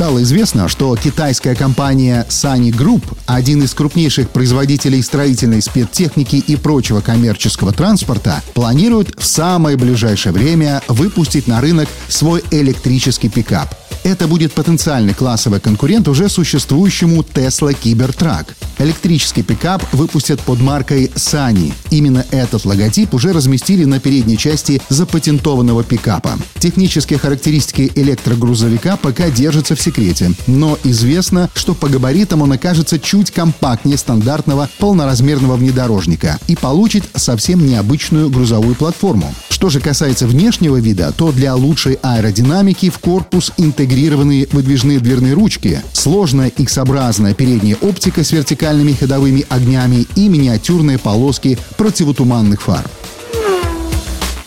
Стало известно, что китайская компания Sunny Group, один из крупнейших производителей строительной спецтехники и прочего коммерческого транспорта, планирует в самое ближайшее время выпустить на рынок свой электрический пикап. Это будет потенциальный классовый конкурент уже существующему Tesla Cybertruck. Электрический пикап выпустят под маркой Sunny. Именно этот логотип уже разместили на передней части запатентованного пикапа. Технические характеристики электрогрузовика пока держатся в секрете, но известно, что по габаритам он окажется чуть компактнее стандартного полноразмерного внедорожника и получит совсем необычную грузовую платформу. Что же касается внешнего вида, то для лучшей аэродинамики в корпус интегрированы выдвижные дверные ручки, сложная X-образная передняя оптика с вертикальными ходовыми огнями и миниатюрные полоски противотуманных фар.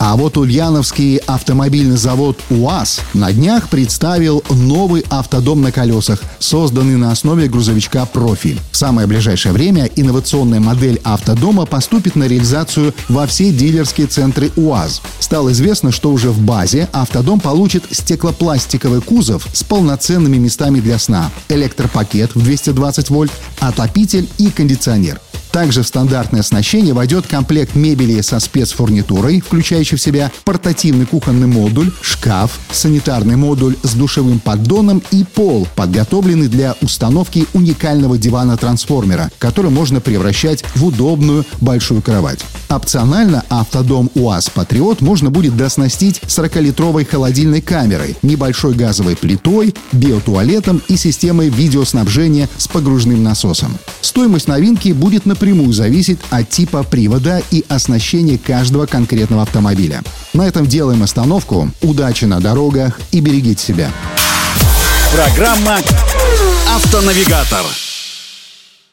А вот Ульяновский автомобильный завод УАЗ на днях представил новый автодом на колесах, созданный на основе грузовичка «Профи». В самое ближайшее время инновационная модель автодома поступит на реализацию во все дилерские центры УАЗ. Стало известно, что уже в базе автодом получит стеклопластиковый кузов с полноценными местами для сна, электропакет в 220 вольт, отопитель и кондиционер. Также в стандартное оснащение войдет комплект мебели со спецфурнитурой, включающий в себя портативный кухонный модуль, шкаф, санитарный модуль с душевым поддоном и пол, подготовленный для установки уникального дивана-трансформера, который можно превращать в удобную большую кровать. Опционально автодом УАЗ «Патриот» можно будет доснастить 40-литровой холодильной камерой, небольшой газовой плитой, биотуалетом и системой видеоснабжения с погружным насосом. Стоимость новинки будет напрямую зависеть от типа привода и оснащения каждого конкретного автомобиля. На этом делаем остановку. Удачи на дорогах и берегите себя. Программа «Автонавигатор».